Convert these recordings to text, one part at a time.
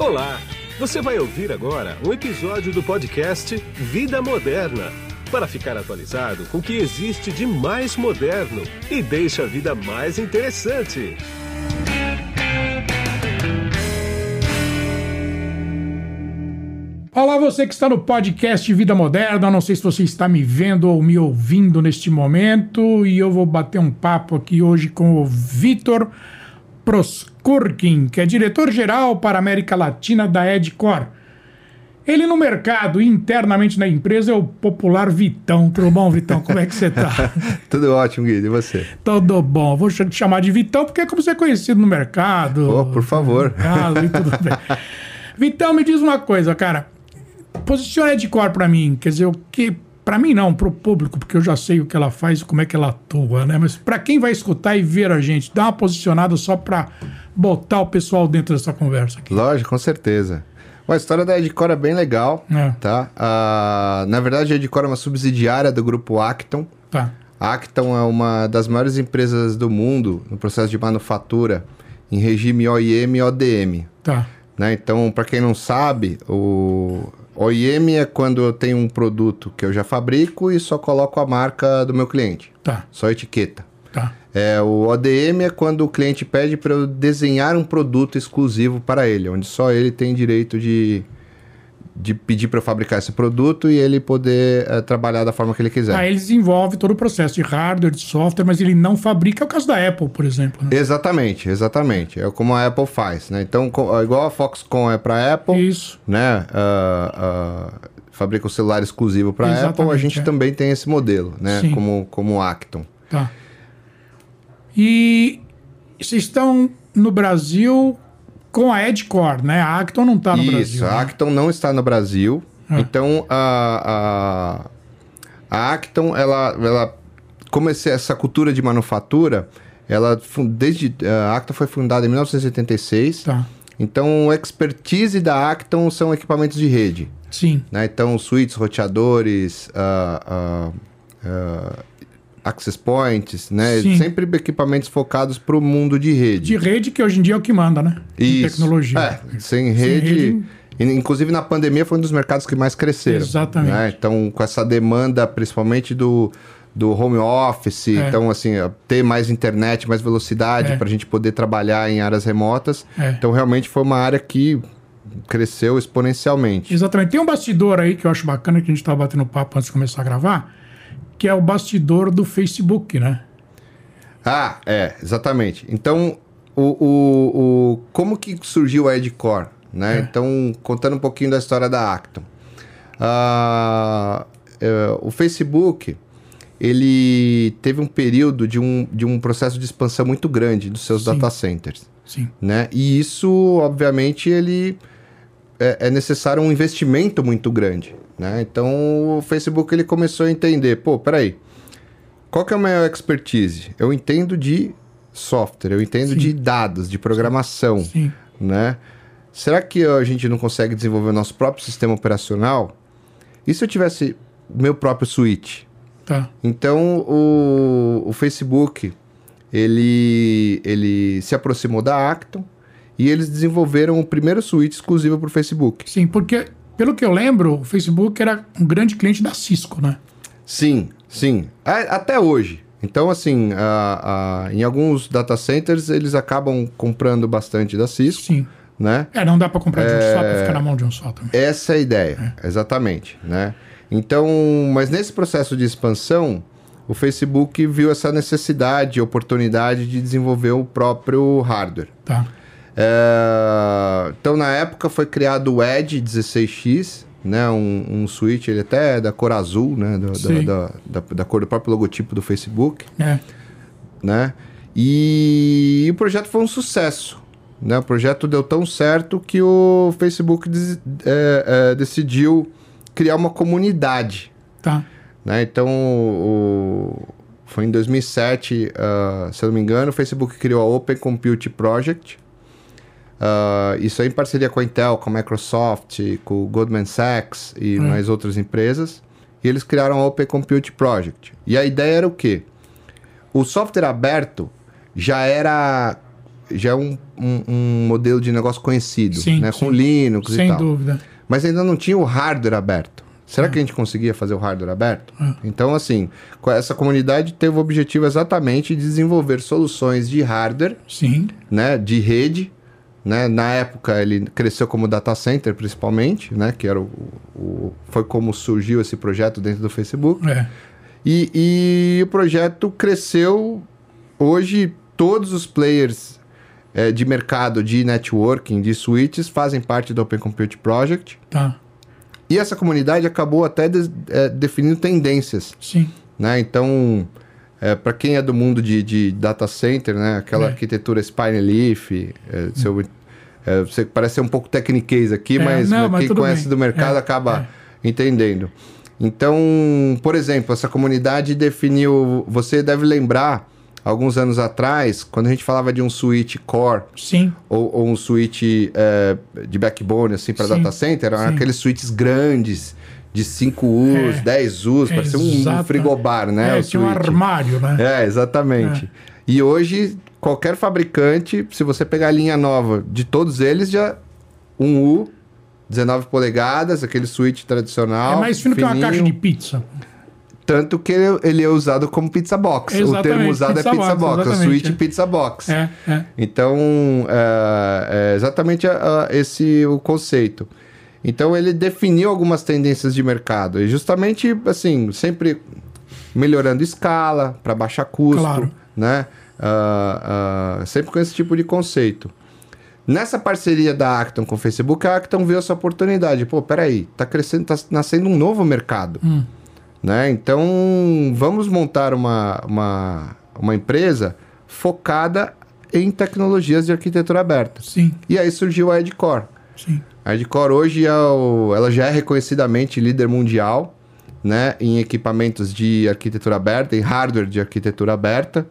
Olá! Você vai ouvir agora um episódio do podcast Vida Moderna para ficar atualizado com o que existe de mais moderno e deixa a vida mais interessante. Olá, você que está no podcast Vida Moderna. Não sei se você está me vendo ou me ouvindo neste momento. E eu vou bater um papo aqui hoje com o Vitor Proskurkin, que é diretor-geral para a América Latina da Edcor. Ele no mercado internamente na empresa é o popular Vitão. Tudo bom, Vitão? Como é que você está? Tudo ótimo, Guido. E você? Tudo bom. Vou te chamar de Vitão porque é como você é conhecido no mercado. Oh, por favor. mercado e tudo bem. Vitão, me diz uma coisa, cara. Posiciona Edcor para mim. Quer dizer, o que... Para mim não, para o público, porque eu já sei o que ela faz e como é que ela atua, né? Mas para quem vai escutar e ver a gente, dá uma posicionada só para botar o pessoal dentro dessa conversa aqui. Lógico, com certeza. Bom, a história da Edcor é bem legal, É. tá? Ah, na verdade, a Edcor é uma subsidiária do grupo Acton. Tá. A Acton é uma das maiores empresas do mundo no processo de manufatura em regime OIM e ODM. Tá. Né? Então, para quem não sabe, o OIM é quando eu tenho um produto que eu já fabrico e só coloco a marca do meu cliente, Tá. só etiqueta. Tá. É, o ODM é quando o cliente pede para eu desenhar um produto exclusivo para ele, onde só ele tem direito de, de pedir para eu fabricar esse produto e ele poder eh, trabalhar da forma que ele quiser. Aí ele desenvolve todo o processo de hardware, de software, mas ele não fabrica. É o caso da Apple, por exemplo. né? Exatamente, exatamente. É como a Apple faz, né? Então, igual a Foxconn é para Apple, Isso. né? Ah, ah, fabrica o celular exclusivo para Apple, a gente é. também tem esse modelo, né? Sim. Como, como Acton. Tá. E vocês estão no Brasil com a Edcore, né? A Acton não está no Isso, Brasil. a né? Acton não está no Brasil. Ah. Então, a, a, a Acton, ela, ela, como esse- essa cultura de manufatura, ela, desde, a Acton foi fundada em 1986. Tá. Então, expertise da Acton são equipamentos de rede. Sim. né? Então, switches, roteadores, ah, ah, ah, access points, né? Sim. Sempre equipamentos focados para o mundo de rede. De rede, que hoje em dia é o que manda, né? Em Isso. Tecnologia. É, sem rede. rede- e, Inclusive na pandemia foi um dos mercados que mais cresceram. Exatamente. né? Então, com essa demanda, principalmente do, do home office, É. então, assim, ter mais internet, mais velocidade É. para a gente poder trabalhar em áreas remotas. É. Então, realmente foi uma área que cresceu exponencialmente. Exatamente. Tem um bastidor aí que eu acho bacana, que a gente estava batendo papo antes de começar a gravar, que é o bastidor do Facebook, né? Ah, é, exatamente. Então, o, o, o- como que surgiu a Edcore? Né? É. Então, contando um pouquinho da história da Acton. Ah, é, o Facebook, ele teve um período de um, de um processo de expansão muito grande dos seus Sim. data centers. Sim. Né? E isso, obviamente, ele é, é necessário um investimento muito grande. Né? Então, o Facebook ele começou a entender, pô, peraí, qual que é a minha expertise? Eu entendo de software, eu entendo Sim. de dados, de programação, Sim. né? Será que a gente não consegue desenvolver o nosso próprio sistema operacional? E se eu tivesse o meu próprio switch? Tá. Então, o, o Facebook, ele, ele se aproximou da Acton e eles desenvolveram o primeiro switch exclusivo para o Facebook. Sim, porque, pelo que eu lembro, o Facebook era um grande cliente da Cisco, né? Sim, sim. A- até hoje. Então, assim, a- a- em alguns data centers, eles acabam comprando bastante da Cisco, Sim. né? É, não dá para comprar de um só para ficar na mão de um só também. Essa é a ideia, exatamente, né? Então, mas nesse processo de expansão, o Facebook viu essa necessidade, oportunidade de desenvolver o próprio hardware. Tá. É, Então, na época, foi criado o Edge 16X, né? Um, um switch, ele até é da cor azul, né? do- da, da, da, cor do próprio logotipo do Facebook, É. né? E, o projeto foi um sucesso. Né? O projeto deu tão certo que o Facebook des- é, é, decidiu criar uma comunidade. Tá. Né? Então, o- foi em 2007, ah, se eu não me engano, o Facebook criou a Open Compute Project. Ah, isso aí em parceria com a Intel, com a Microsoft, com o Goldman Sachs e Hum. mais outras empresas. E eles criaram a Open Compute Project. E a ideia era o quê? O software aberto já era já é um, um, um modelo de negócio conhecido, Sim, né? sim. Com Linux e Sem tal. dúvida. Mas ainda não tinha o hardware aberto. Será que a gente conseguia fazer o hardware aberto? Então, assim, essa comunidade teve o objetivo exatamente de desenvolver soluções de hardware, Sim. né, de rede, né? Na época ele cresceu como data center principalmente, né, que era o, o- foi como surgiu esse projeto dentro do Facebook. É. E, e o projeto cresceu. Hoje, todos os players eh, de mercado de networking, de switches, fazem parte do Open Compute Project. Tá. E essa comunidade acabou até des- eh, definindo tendências. Sim. Né? Então, para quem é do mundo de, de data center, né? aquela É. arquitetura Spine Leaf, eh, seu, eh, você parece ser um pouco tecniquez aqui, É, mas, não, mas quem conhece bem. do mercado É, acaba entendendo. Então, por exemplo, essa comunidade definiu. Você deve lembrar, alguns anos atrás, quando a gente falava de um switch core Sim. ou, ou um switch de backbone assim para data center, eram sim. aqueles switches grandes de 5 U's, É, 10 U's, parecia um frigobar, né? É, o tinha um armário, né? É, exatamente. E hoje, qualquer fabricante, se você pegar a linha nova de todos eles, já um U, 19 polegadas, aquele switch tradicional. É mais fino que uma fininho, caixa de pizza. Tanto que ele, é usado como pizza box. o Exatamente, termo usado pizza é pizza box, box, é o switch é. pizza box. É, é. Então, é, é exatamente a- a- esse o conceito. Então, ele definiu algumas tendências de mercado. E justamente, assim, sempre melhorando escala para baixar custo, Claro. né? Ah, ah, sempre com esse tipo de conceito. Nessa parceria da Acton com o Facebook, a Acton viu essa oportunidade. Pô, peraí, tá crescendo, tá nascendo um novo mercado. Hum. Né? Então, vamos montar uma, uma, uma empresa focada em tecnologias de arquitetura aberta. Sim, E aí surgiu a Edcore. sim. A Edcore hoje é o- ela já é reconhecidamente líder mundial né, em equipamentos de arquitetura aberta, em hardware de arquitetura aberta.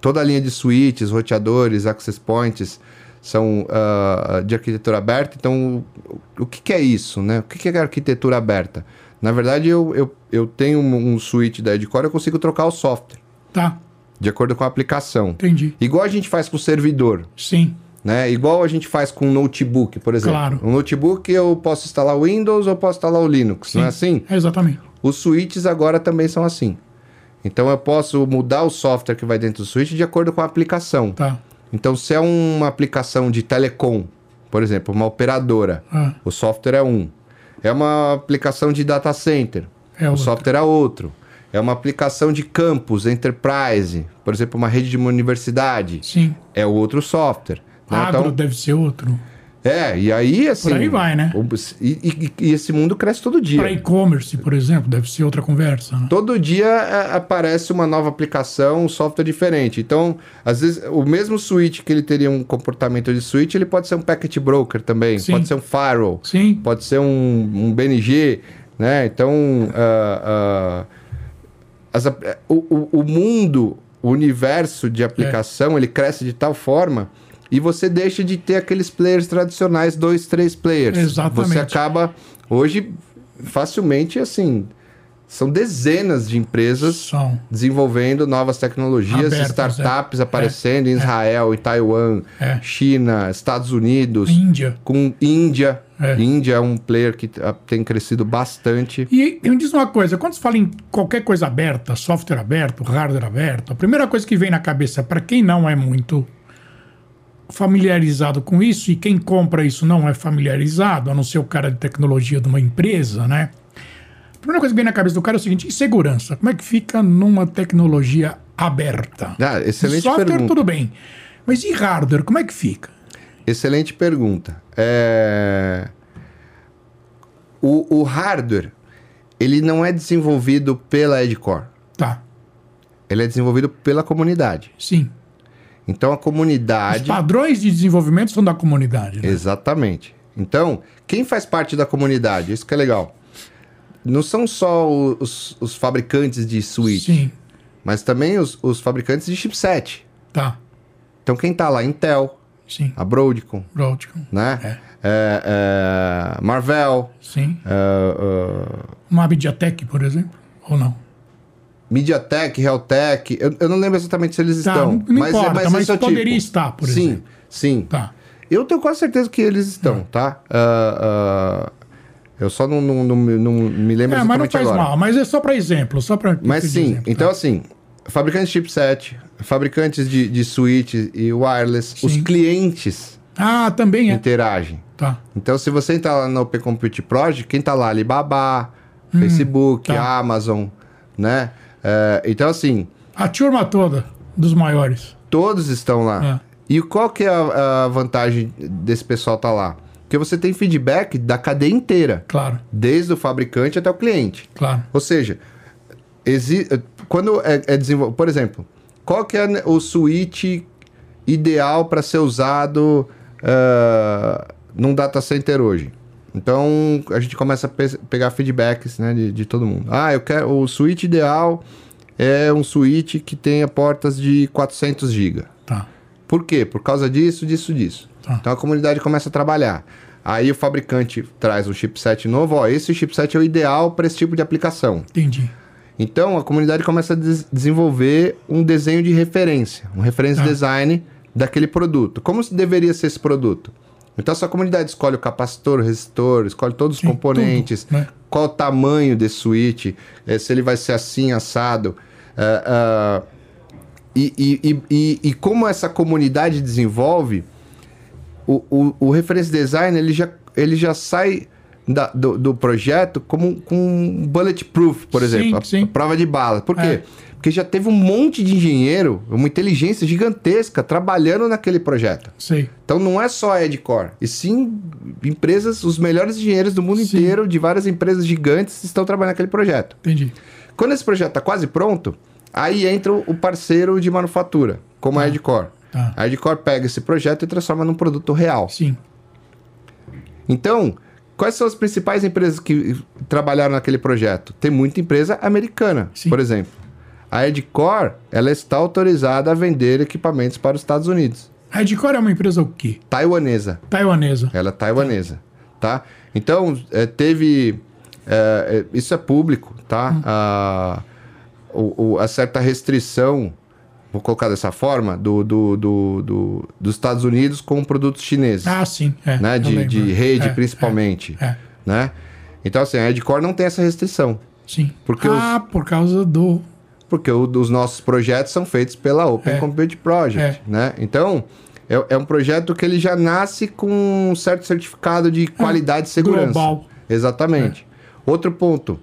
Toda a linha de switches, roteadores, access points são ah, de arquitetura aberta. Então, o, o que, que é isso? Né? O que, que é arquitetura aberta? Na verdade, eu, eu, eu tenho um, um switch da Edcore, eu consigo trocar o software Tá, de acordo com a aplicação. entendi. Igual a gente faz com o servidor. Sim, Né? Igual a gente faz com um notebook, por exemplo. Claro. Um notebook eu posso instalar o Windows ou posso instalar o Linux, não é assim? é exatamente. Os switches agora também são assim. Então eu posso mudar o software que vai dentro do switch de acordo com a aplicação. Tá. Então se é uma aplicação de telecom, por exemplo, uma operadora, Ah, o software é um. É uma aplicação de data center, é o outro. software é outro. É uma aplicação de campus, enterprise, por exemplo, uma rede de uma universidade, Sim. é outro software. Né? Agro Então, deve ser outro. é, e aí assim. Por aí vai, né? e, e- e esse mundo cresce todo dia. Para e-commerce, por exemplo, deve ser outra conversa. Né? Todo dia é, aparece uma nova aplicação, um software diferente. Então, às vezes, o mesmo switch que ele teria um comportamento de switch, ele pode ser um packet broker também, Sim. pode ser um firewall, Sim, pode ser um, um BNG, né? Então, ah, ah, as o, o- o mundo, o universo de aplicação, ele cresce de tal forma e você deixa de ter aqueles players tradicionais, dois, três players. Exatamente. Você acaba, hoje, facilmente, assim, são dezenas de empresas desenvolvendo novas tecnologias, Abertas, startups é. aparecendo em Israel, em Taiwan, É. China, Estados Unidos, Índia. com Índia. É. Índia é um player que tem crescido bastante. E me diz uma coisa, quando se fala em qualquer coisa aberta, software aberto, hardware aberto, a primeira coisa que vem na cabeça para quem não é muito familiarizado com isso e quem compra isso não é familiarizado, a não ser o cara de tecnologia de uma empresa, né? A primeira coisa que vem na cabeça do cara é o seguinte: e segurança? Como é que fica numa tecnologia aberta? Ah, excelente Software, pergunta. tudo bem. Mas e hardware, como é que fica? Excelente pergunta. É... O, o hardware, ele não é desenvolvido pela Edcore. Tá, Ele é desenvolvido pela comunidade. sim. Então a Os comunidade... padrões de desenvolvimento são da comunidade, né? Exatamente. Então, quem faz parte da comunidade? Isso que é legal. Não são só os, os fabricantes de switch, Sim, mas também os, os fabricantes de chipset. tá, Então, quem tá lá? Intel, sim. a Broadcom, Broadcom, né? É. É, é, Marvell, sim. é, é, Uma Abdiatec, por exemplo, ou não? MediaTek, Realtek, eu, eu não lembro exatamente se eles Tá, estão. não, não importa, mas, esse é o poderia tipo. estar, por sim, exemplo. sim. Tá. Eu tenho quase certeza que eles estão, tá? Ah, ah, eu só não, não, não, não me lembro É, mas não exatamente faz agora. mal, mas é só para exemplo, só para Mas sim, então assim, fabricantes de chipset, fabricantes de, de switch e wireless, os Sim. clientes Ah, também é. interagem. Tá. Então, se você entrar lá no Open Compute Project, quem tá lá? Alibaba, Facebook, tá. Amazon, né? É, então, assim, A turma toda dos maiores. todos estão lá. É. E qual que é a, a vantagem desse pessoal tá lá? Porque você tem feedback da cadeia inteira, Claro, desde o fabricante até o cliente. claro. Ou seja, exi- quando é, é desenvolvido, por exemplo, qual que é o switch ideal para ser usado ah, num data center hoje? Então a gente começa a pe- pegar feedbacks né, de, de todo mundo. Ah, eu quero o switch ideal é um switch que tenha portas de 400 GB. Tá. Por quê? Por causa disso, disso, disso. Tá. Então a comunidade começa a trabalhar. Aí o fabricante traz um chipset novo, ó, esse chipset é o ideal para esse tipo de aplicação. Entendi. Então a comunidade começa a des- desenvolver um desenho de referência, um reference Tá. design daquele produto. Como deveria ser esse produto? Então essa comunidade escolhe o capacitor, o resistor, escolhe todos os Sim, componentes, tudo, né? qual o tamanho desse switch, eh, se ele vai ser assim, assado. ah, e, e, e, e, e como essa comunidade desenvolve, o, o, o reference design ele já, ele já sai da- do, do projeto como com bulletproof, por Sim, exemplo, a, sim. a prova de bala. Por quê? É. Porque já teve um monte de engenheiro, uma inteligência gigantesca trabalhando naquele projeto. Sei. Então não é só a Edcore, e sim empresas, os melhores engenheiros do mundo Sim. inteiro, de várias empresas gigantes, estão trabalhando naquele projeto. Entendi. Quando esse projeto está quase pronto, aí entra o parceiro de manufatura, como a Edcore. Tá. A Edcore pega esse projeto e transforma num produto real. Sim. Então, quais são as principais empresas que trabalharam naquele projeto? Tem muita empresa americana, Sim. por exemplo. A Edcore, ela está autorizada a vender equipamentos para os Estados Unidos. A Edcore é uma empresa o quê? Taiwanesa. Taiwanesa. Ela é taiwanesa, tá? Então, é, teve... é, é, isso é público, tá? A, o, o- a certa restrição, vou colocar dessa forma, do, do, do, do- dos Estados Unidos com produtos chineses, Ah, sim. É, né? De, de rede, É, principalmente, É, é, né? Então, assim, a Edcore não tem essa restrição, sim. Porque ah, por causa do. porque o- os nossos projetos são feitos pela Open É. Compute Project, É. né? Então, é, é um projeto que ele já nasce com um certo certificado de qualidade e segurança. Global. Exatamente. Outro ponto.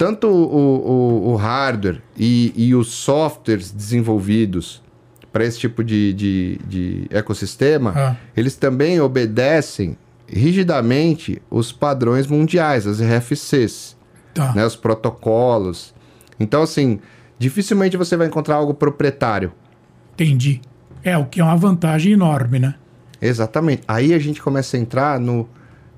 Tanto o, o- o hardware e, e os softwares desenvolvidos para esse tipo de, de, de ecossistema, Ah. eles também obedecem rigidamente os padrões mundiais, as RFCs Tá. né, os protocolos. Então, assim, dificilmente você vai encontrar algo proprietário. Entendi. É, o que é uma vantagem enorme, né? Exatamente. Aí a gente começa a entrar no.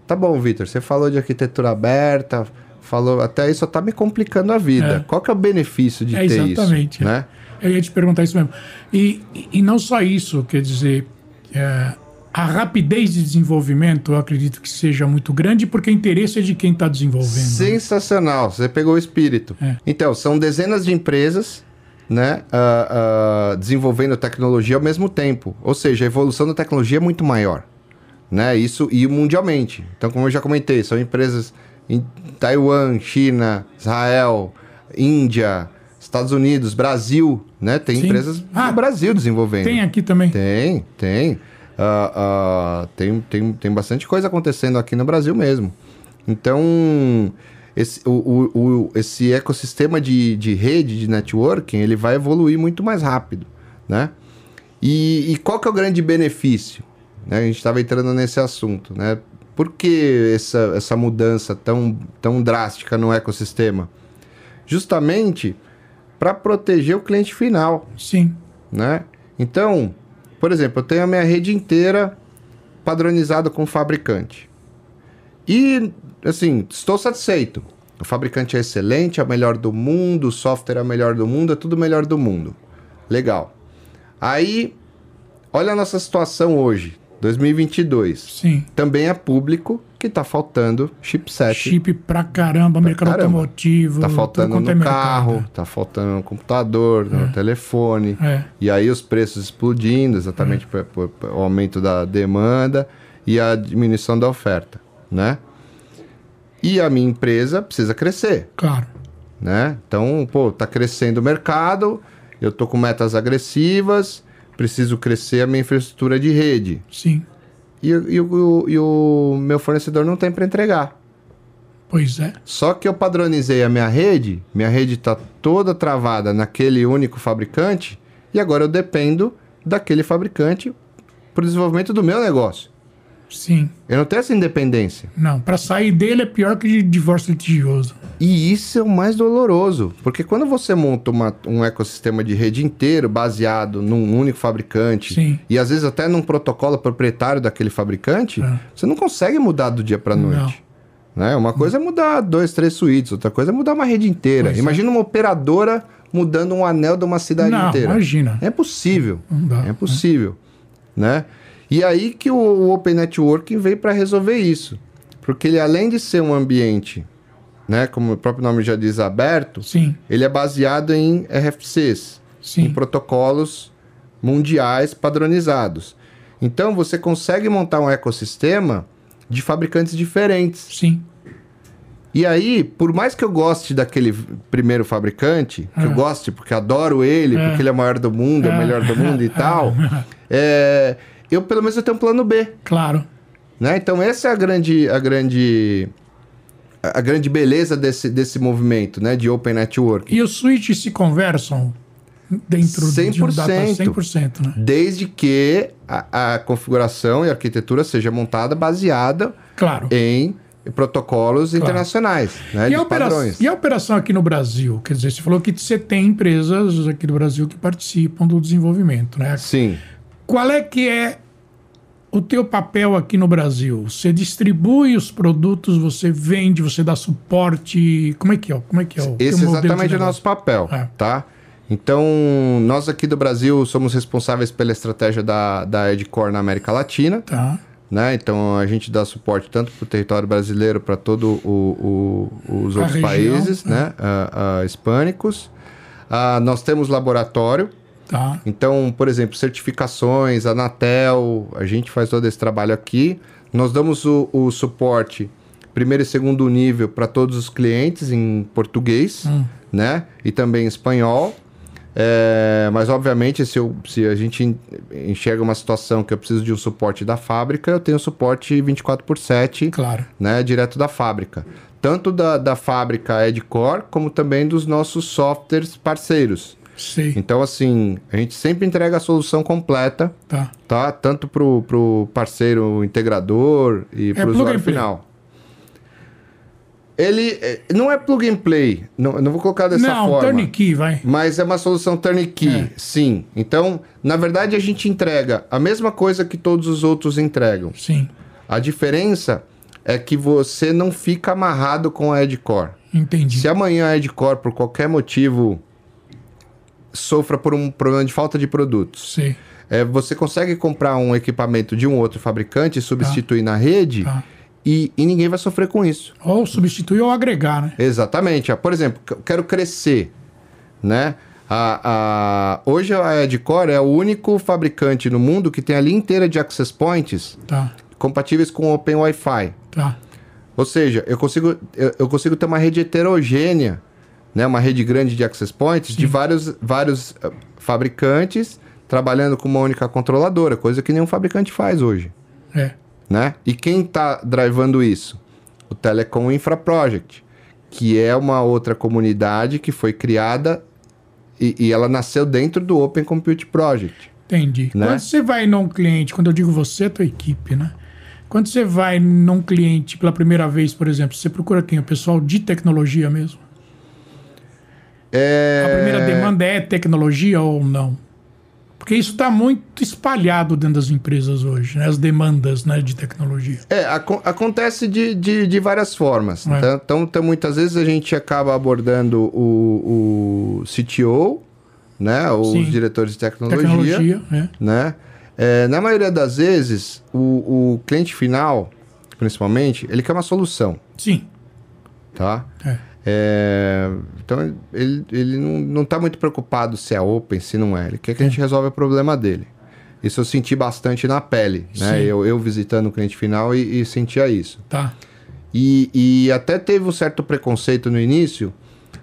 Tá bom, Vitor, você falou de arquitetura aberta, falou. Até isso só tá me complicando a vida. É. Qual que é o benefício de É, ter exatamente, isso? é. Né? Eu ia te perguntar isso mesmo. E, e- não só isso, quer dizer, é, a rapidez de desenvolvimento eu acredito que seja muito grande, porque o interesse é de quem está desenvolvendo. né? Sensacional, você pegou o espírito. É. Então, são dezenas de empresas né, ah, ah, desenvolvendo tecnologia ao mesmo tempo. Ou seja, a evolução da tecnologia é muito maior. Né? Isso e mundialmente. Então, como eu já comentei, são empresas em Taiwan, China, Israel, Índia, Estados Unidos, Brasil. Né? Tem Sim. empresas Ah, no Brasil desenvolvendo. Tem aqui também. Tem, tem. Ah, ah, tem, tem. Tem bastante coisa acontecendo aqui no Brasil mesmo. Então, esse, o, o- o- esse ecossistema de, de rede, de networking, ele vai evoluir muito mais rápido, né? E, e qual que é o grande benefício? né? A gente estava entrando nesse assunto, né? Por que essa, essa mudança tão, tão drástica no ecossistema? Justamente para proteger o cliente final, Sim. né? Então, por exemplo, eu tenho a minha rede inteira padronizada com o fabricante. E, assim, estou satisfeito. O fabricante é excelente, é o melhor do mundo, o software é o melhor do mundo, é tudo melhor do mundo. Legal. Aí, olha a nossa situação hoje, 2022. Sim. Também é público que tá faltando chipset. Chip pra caramba, mercado caramba. automotivo. Tá faltando no é mercado. carro, tá faltando no computador, no telefone. É. E aí os preços explodindo, exatamente por, por- por o aumento da demanda e a diminuição da oferta, né? E a minha empresa precisa crescer, Claro. né? Então, pô, tá crescendo o mercado, eu tô com metas agressivas, preciso crescer a minha infraestrutura de rede. Sim. E, o- e o- e o meu fornecedor não tem para entregar. Pois é. Só que eu padronizei a minha rede, minha rede está toda travada naquele único fabricante, e agora eu dependo daquele fabricante para o desenvolvimento do meu negócio. Sim. Eu não tenho essa independência. Não, pra sair dele é pior que de divórcio litigioso. E isso é o mais doloroso, porque quando você monta uma- um ecossistema de rede inteiro baseado num único fabricante, Sim. e às vezes até num protocolo proprietário daquele fabricante, É. você não consegue mudar do dia para noite. Né? Uma coisa é mudar dois, três suítes, outra coisa é mudar uma rede inteira. Pois é. Imagina uma operadora mudando um anel de uma cidade Não, inteira. imagina. É possível. Não dá, é possível. Né? E aí que o, o Open Networking veio para resolver isso. Porque ele, além de ser um ambiente, né, como o próprio nome já diz, aberto, Sim. ele é baseado em RFCs, Sim. em protocolos mundiais padronizados. Então você consegue montar um ecossistema de fabricantes diferentes. Sim. E aí, por mais que eu goste daquele primeiro fabricante, que eu É. goste porque adoro ele, É. porque ele é o maior do mundo, é o É. melhor do mundo e tal, é, eu pelo menos eu tenho um plano B. Claro. Né? Então essa é a grande, a grande, a grande beleza desse, desse movimento, né, de Open Network. E os switches se conversam dentro de um data 100%. 100%, né? Desde que a, a configuração e a arquitetura seja montada baseada Claro. em protocolos internacionais, né, E a, padrões. e a operação aqui no Brasil? Quer dizer, você falou que você tem empresas aqui no Brasil que participam do desenvolvimento, né? Sim. Qual é que é o teu papel aqui no Brasil? Você distribui os produtos, você vende, você dá suporte? Como é que é? Como é que é o Esse é exatamente o nosso papel, É. tá? Então, nós aqui do Brasil somos responsáveis pela estratégia da, da Edcore na América Latina, Tá. né? Então, a gente dá suporte tanto para o território brasileiro, para todos os A outros região, países, é. né? Ah, ah, hispânicos. Ah, nós temos laboratório, Tá. então, por exemplo, certificações, Anatel, a gente faz todo esse trabalho aqui. Nós damos o, o suporte primeiro e segundo nível para todos os clientes em português, Hum. né? E também em espanhol. É, mas, obviamente, se, eu- se a gente en- enxerga uma situação que eu preciso de um suporte da fábrica, eu tenho suporte 24 por 7 Claro. né, direto da fábrica. Tanto da, da fábrica Edcore, como também dos nossos softwares parceiros. Sei. Então, assim, a gente sempre entrega a solução completa, Tá. tá? Tanto pro, pro parceiro integrador e pro plug usuário final. Ele eh, não é plug and play, não, não vou colocar dessa Não, forma. turnkey, vai. Mas é uma solução turnkey, É. sim. Então, na verdade, a gente entrega a mesma coisa que todos os outros entregam. Sim. A diferença é que você não fica amarrado com a Edcore. Entendi. Se amanhã a Edcore, por qualquer motivo, sofra por um problema de falta de produtos, Sei. é, você consegue comprar um equipamento de um outro fabricante e substituir na rede Tá. e, e ninguém vai sofrer com isso. Ou substituir ou agregar, né? Exatamente. Ah, Por exemplo, eu quero crescer, né? A, a- hoje a Edcore é o único fabricante no mundo que tem a linha inteira de access points Tá. compatíveis com o Open Wi-Fi. Tá. Ou seja, eu consigo, eu, eu consigo ter uma rede heterogênea, né? uma rede grande de access points de vários, vários eh, fabricantes trabalhando com uma única controladora, coisa que nenhum fabricante faz hoje. É. Né? E quem está drivando isso? O Telecom Infra Project, que é uma outra comunidade que foi criada e, e ela nasceu dentro do Open Compute Project. Entendi. Né? Quando você vai num cliente, quando eu digo você, é tua equipe, né? Quando você vai num cliente pela primeira vez, por exemplo, você procura quem? O pessoal de tecnologia mesmo? É... A primeira demanda é tecnologia ou não? Porque isso está muito espalhado dentro das empresas hoje, né? As demandas né, de tecnologia. É, aco- acontece de, de, de várias formas. É. Então, então, então, muitas vezes a gente acaba abordando o, o CTO, né? Ou Sim. os diretores de tecnologia, Tecnologia, né? né? É, na maioria das vezes, o, o cliente final, principalmente, ele quer uma solução, Sim. tá? É. É, então ele, ele não, não tá muito preocupado se é open, se não é. Ele quer que a gente resolva o problema dele. Isso eu senti bastante na pele, né? Eu, eu visitando o cliente final e, e sentia isso. Tá. E, e até teve um certo preconceito no início,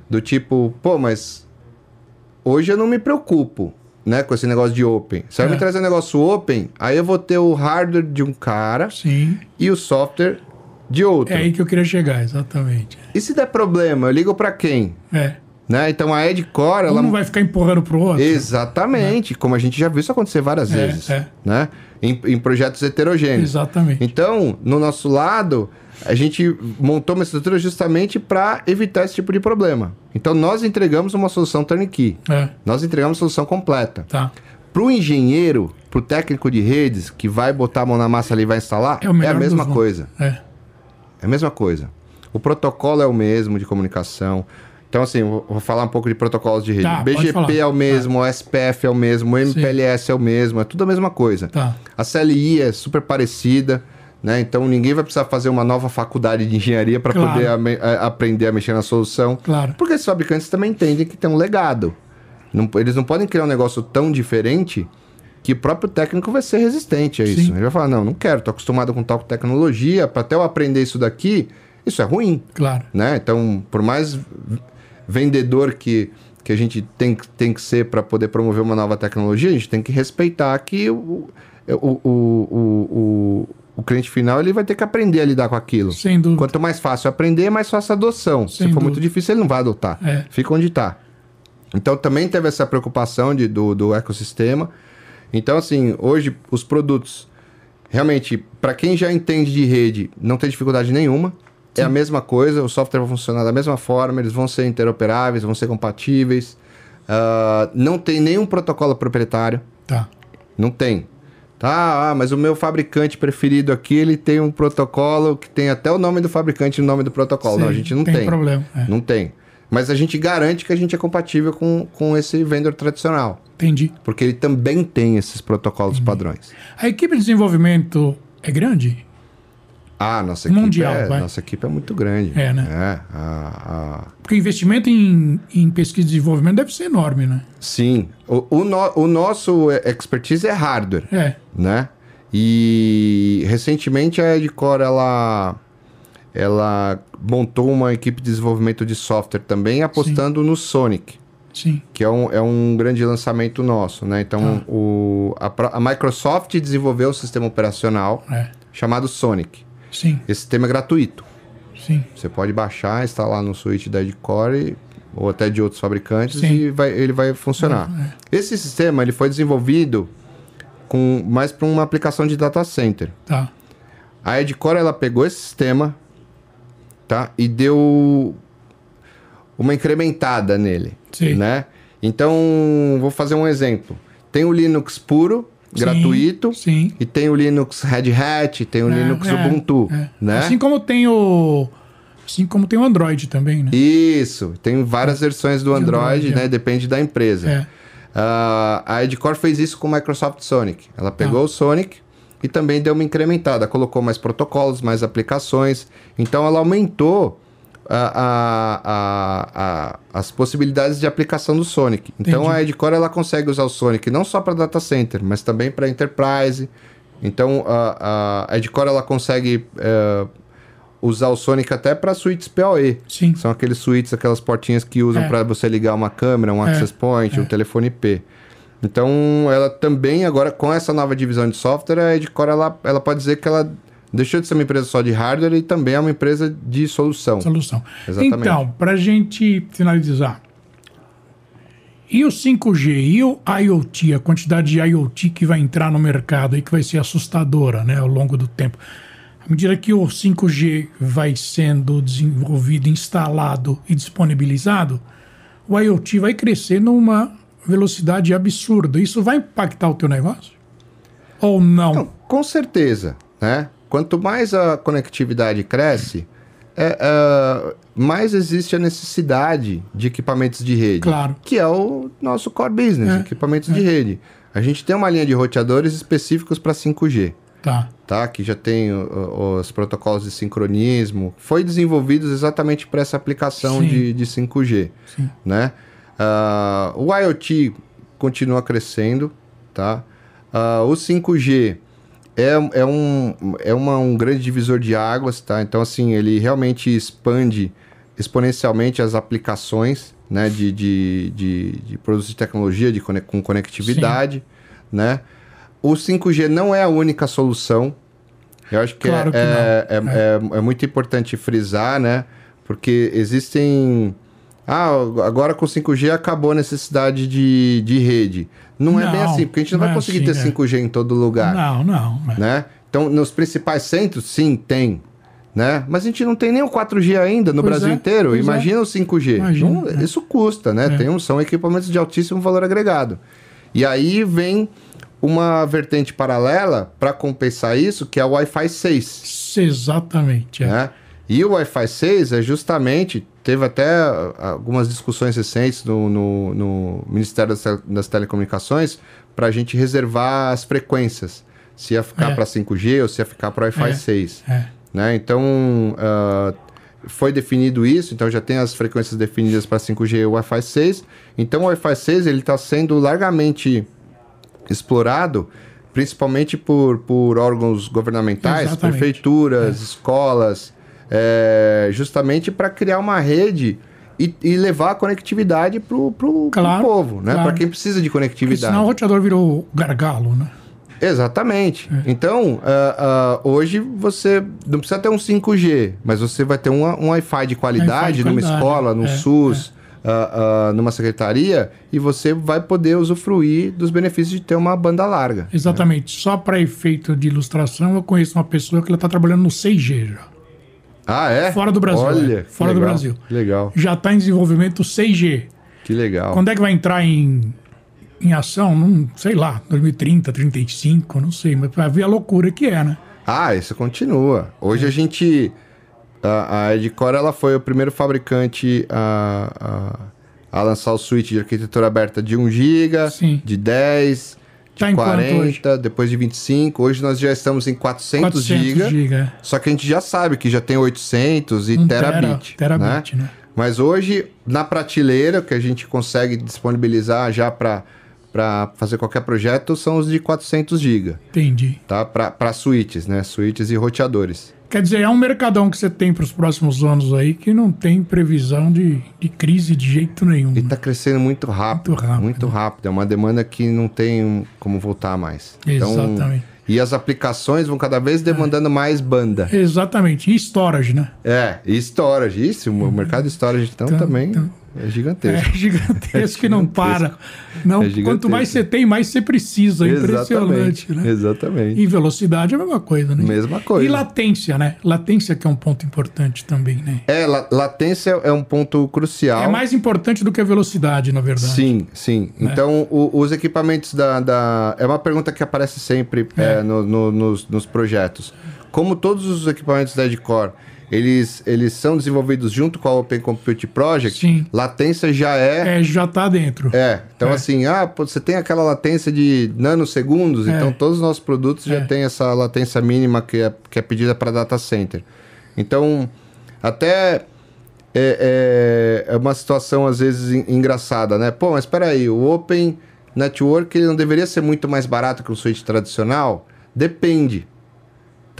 do tipo, pô, mas hoje eu não me preocupo, né, com esse negócio de open. Se É. me trazer um negócio open, aí eu vou ter o hardware de um cara Sim. e o software de outro. É aí que eu queria chegar, exatamente. E se der problema, eu ligo pra quem? É. Né? Então a Edcore, Um ela não vai ficar empurrando pro outro. Exatamente, como a gente já viu isso acontecer várias É, vezes, é. né? Em, em projetos heterogêneos. Exatamente. Então, no nosso lado, a gente montou uma estrutura justamente para evitar esse tipo de problema. Então, nós entregamos uma solução turnkey. É. Nós entregamos uma solução completa. Tá. Para o engenheiro, para o técnico de redes, que vai botar a mão na massa ali e vai instalar, É melhor a mesma coisa. É. É a mesma coisa. O protocolo é o mesmo de comunicação. Então, assim, vou falar um pouco de protocolos de rede. Tá. BGP é o mesmo, o SPF é o mesmo, o MPLS é o mesmo, é tudo a mesma coisa. Tá. A CLI é super parecida, né? Então ninguém vai precisar fazer uma nova faculdade de engenharia para Claro. poder ame- a- aprender a mexer na solução. Claro. Porque esses fabricantes também entendem que tem um legado. Não- eles não podem criar um negócio tão diferente que o próprio técnico vai ser resistente a isso. Sim. Ele vai falar: não, não quero, tô acostumado com tal tecnologia, para até eu aprender isso daqui, isso é ruim Claro. né? Então, por mais vendedor que, que a gente tem, que- tem que ser para poder promover uma nova tecnologia, a gente tem que respeitar que o, o, o, o, o, cliente final ele vai ter que aprender a lidar com aquilo. Sem dúvida. Quanto mais fácil aprender, mais fácil a adoção. Sem Se for muito dúvida. difícil, ele não vai adotar. É. Fica onde está. Então, também teve essa preocupação de, do, do ecossistema. Então, assim, hoje, os produtos, realmente, para quem já entende de rede, não tem dificuldade nenhuma. É a mesma coisa, o software vai funcionar da mesma forma, eles vão ser interoperáveis, vão ser compatíveis. Ah, não tem nenhum protocolo proprietário. Tá. Não tem. Tá, ah, mas o meu fabricante preferido aqui, ele tem um protocolo que tem até o nome do fabricante no nome do protocolo. não, a Sim, gente não tem tem. problema, é. Não tem. Mas a gente garante que a gente é compatível com, com esse vendor tradicional. Entendi. Porque ele também tem esses protocolos padrões. A equipe de desenvolvimento é grande? Ah, nossa equipe, Mundial, é, vai. nossa equipe é muito grande. É, né? É, a- a- Porque o investimento em, em pesquisa e desenvolvimento deve ser enorme, né? Sim. O, o, no- o nosso expertise é hardware. É. né? E recentemente a Edcore ela ela montou uma equipe de desenvolvimento de software também apostando no Sonic, Sim. que é um, é um grande lançamento nosso, né? Então o, a, a Microsoft desenvolveu um sistema operacional É. chamado Sonic. Sim. Esse sistema é gratuito. Sim. Você pode baixar, instalar no switch da Edcore ou até de outros fabricantes Sim. É. e vai- ele vai funcionar. Esse sistema ele foi desenvolvido com mais para uma aplicação de data center. Tá. A Edcore ela pegou esse sistema, tá? E deu uma incrementada nele, Sim. né? Então, vou fazer um exemplo. Tem o Linux puro, Sim, gratuito, Sim. e tem o Linux Red Hat, tem o É, Linux é, Ubuntu, é. né? Assim como tem o. Assim como tem o Android também, né? Isso, tem várias versões do Android, Android, né? é. Depende da empresa. Ah, a Edcore fez isso com o Microsoft Sonic. Ela pegou Ah. o Sonic e também deu uma incrementada, colocou mais protocolos, mais aplicações. Então ela aumentou a- a- a- as possibilidades de aplicação do Sonic. Então Entendi. a Edcore ela consegue usar o Sonic não só para data center, mas também para enterprise. Então a, a Edcore ela consegue eh, usar o Sonic até para suítes PoE. Sim. São aqueles suítes, aquelas portinhas que usam É. para você ligar uma câmera, um É, access point, um telefone IP. Então, ela também, agora, com essa nova divisão de software, a Edcore, ela, ela pode dizer que ela deixou de ser uma empresa só de hardware e também é uma empresa de solução. Solução. Exatamente. Então, para a gente finalizar. E o 5G e o IoT, a quantidade de IoT que vai entrar no mercado e que vai ser assustadora né, ao longo do tempo. À medida que o 5G vai sendo desenvolvido, instalado e disponibilizado, o IoT vai crescer numa velocidade absurda. Isso vai impactar o teu negócio? Ou não? Não, com certeza, né? Quanto mais a conectividade cresce, é, é, mais existe a necessidade de equipamentos de rede. Claro. Que é o nosso core business, É, equipamentos de rede. a gente tem uma linha de roteadores específicos para 5G, Tá. tá? Que já tem o- o- os protocolos de sincronismo, foi desenvolvidos exatamente para essa aplicação Sim. de, de 5G, Sim. né? Ah, o IoT continua crescendo, tá? Ah, o 5G é, é, um, é uma, um grande divisor de águas, tá? Então, assim, ele realmente expande exponencialmente as aplicações, né? De, de, de, de produtos de tecnologia de com conectividade, né? O 5G não é a única solução. Eu acho que, Claro é, que é, é, é- é muito importante frisar, né? Porque existem... Ah, agora com 5G acabou a necessidade de, de rede. Não, é bem Não, assim, porque a gente não, não vai é conseguir assim, ter é. 5G em todo lugar Não, não. é. né? Então, nos principais centros, sim, tem. Né? Mas a gente não tem nem o 4G ainda no Pois Brasil é, inteiro. Imagina o 5G. Imagina, Não, é. Isso custa, né? É. Tem são equipamentos de altíssimo valor agregado. E aí vem uma vertente paralela para compensar isso, que é o Wi-Fi 6. Exatamente. é. Né? E o Wi-Fi 6 é justamente. Teve até ah, algumas discussões recentes no, no- no Ministério das, Tele- das Telecomunicações para a gente reservar as frequências. Se ia ficar É. para 5G ou se ia ficar para Wi-Fi É. 6. É. Né? Então, ah, foi definido isso, então já tem as frequências definidas para 5G e Wi-Fi 6. Então, o Wi-Fi 6 está sendo largamente explorado, principalmente por, por órgãos governamentais, Exatamente. prefeituras, escolas, é, justamente para criar uma rede e, e levar a conectividade para o Claro, povo, né? claro. para quem precisa de Porque conectividade. senão o roteador virou gargalo, né? Exatamente. É. Então, ah, ah, hoje você não precisa ter um 5G, mas você vai ter um, um Wi-Fi de qualidade numa qualidade, escola, no é, SUS, ah, ah, numa secretaria, e você vai poder usufruir dos benefícios de ter uma banda larga. Exatamente. Só para efeito de ilustração, eu conheço uma pessoa que ela está trabalhando no 6G já. Ah, é? Fora do Brasil, Olha, é. Fora do legal, Brasil. que Legal, Já está em desenvolvimento 6G. que legal. Quando é que vai entrar em, em ação? Não sei lá, 2030, 35, não sei. Mas para ver a loucura que é, né? Ah, isso continua. Hoje a gente. A, a Edcore ela foi o primeiro fabricante a, a, a lançar o switch de arquitetura aberta de 1 GB, de 10, de Tá em quanto 40, depois de 25. Hoje nós já estamos em 400, 400 GB. giga. Só que a gente já sabe que já tem 800 e Um terabit. tera- né? terabit, né? Mas hoje, na prateleira, que a gente consegue disponibilizar já para fazer qualquer projeto, são os de 400 GB Entendi. tá? Para suítes, né? Suítes e roteadores. Quer dizer, é um mercadão que você tem para os próximos anos aí que não tem previsão de, de crise de jeito nenhum. E tá crescendo muito rápido. Muito rápido. Muito rápido. É uma demanda que não tem como voltar mais. Exatamente. e as aplicações vão cada vez demandando mais banda. Exatamente. E storage, né? É, e storage. Isso, o mercado de storage então, Então, também então. É gigantesco. É gigantesco que não para. Não, É quanto mais você tem, mais você precisa. É impressionante, né? Exatamente. E velocidade é a mesma coisa, né? Mesma coisa. E latência, né? Latência que é um ponto importante também, né? É, la- latência é um ponto crucial. É mais importante do que a velocidade, na verdade. Sim, sim. Né? Então, o- os equipamentos da, da- É uma pergunta que aparece sempre é, no- no- nos, nos projetos. Como todos os equipamentos da Edcore, eles, eles são desenvolvidos junto com a Open Compute Project, Sim. latência já é... É, já tá dentro. É, então É. assim, ah, você tem aquela latência de nanosegundos, É. então todos os nossos produtos já É. têm essa latência mínima que é, que é pedida para data center. Então, até é, é, é uma situação às vezes en- engraçada, né? Pô, mas espera aí, o Open Network ele não deveria ser muito mais barato que o switch tradicional? Depende,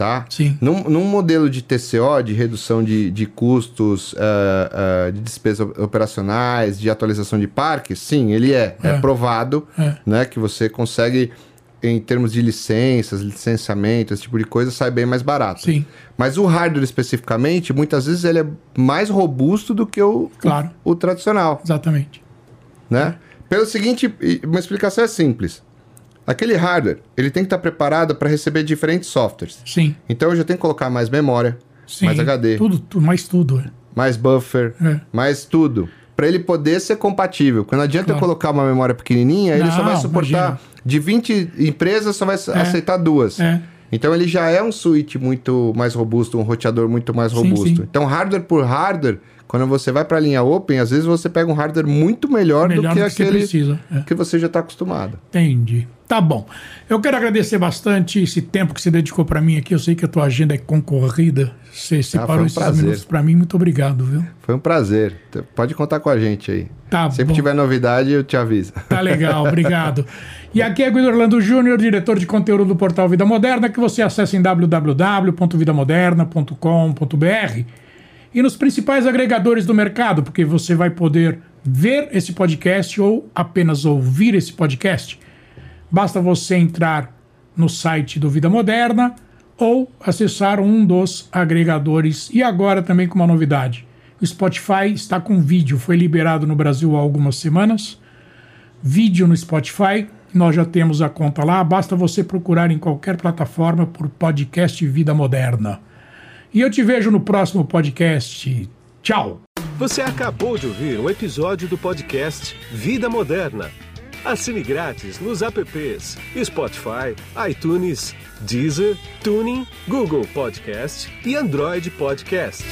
tá? Sim. Num, num modelo de TCO, de redução de, de custos, eh, eh, de despesas operacionais, de atualização de parques, sim, ele é. É, É. provado É. né, que você consegue, em termos de licenças, licenciamento, esse tipo de coisa, sai bem mais barato. Sim, Mas o hardware especificamente, muitas vezes ele é mais robusto do que o, Claro. o, o tradicional, exatamente. né? Pelo seguinte, uma explicação é simples. Aquele hardware, ele tem que estar preparado para receber diferentes softwares. Sim, Então eu já tenho que colocar mais memória, sim. mais HD, Tudo, tu- mais tudo. é. mais buffer, É. mais tudo. Para ele poder ser compatível. Porque não adianta eu Claro. colocar uma memória pequenininha, ele só Não, vai suportar. imagina. De 20 empresas, só vai aceitar duas. É. Então ele já é um switch muito mais robusto, um roteador muito mais Sim, robusto. sim. Então, hardware por hardware, Quando você vai para a linha Open, às vezes você pega um hardware muito melhor, Melhor do do que que aquele precisa, é. que você já está acostumado. Entendi. Tá bom. Eu quero agradecer bastante esse tempo que você dedicou para mim aqui. Eu sei que a tua agenda é concorrida. Você separou Ah, um esses prazer. minutos para mim. Muito obrigado, viu? Foi um prazer. Pode contar com a gente aí. Tá Sempre bom. tiver novidade, eu te aviso. Tá legal, obrigado. E aqui é Guido Orlando Júnior, diretor de conteúdo do portal Vida Moderna, que você acessa em www.vidamoderna.com.br e nos principais agregadores do mercado, porque você vai poder ver esse podcast ou apenas ouvir esse podcast. Basta você entrar no site do Vida Moderna ou acessar um dos agregadores. E agora também com uma novidade. O Spotify está com vídeo, foi liberado no Brasil há algumas semanas vídeo no Spotify. Nós já temos a conta lá, basta você procurar em qualquer plataforma por podcast Vida Moderna. E eu te vejo no próximo podcast. Tchau! Você acabou de ouvir um episódio do podcast Vida Moderna. Assine grátis nos apps Spotify, iTunes, Deezer, Tuning, Google Podcast e Android Podcast.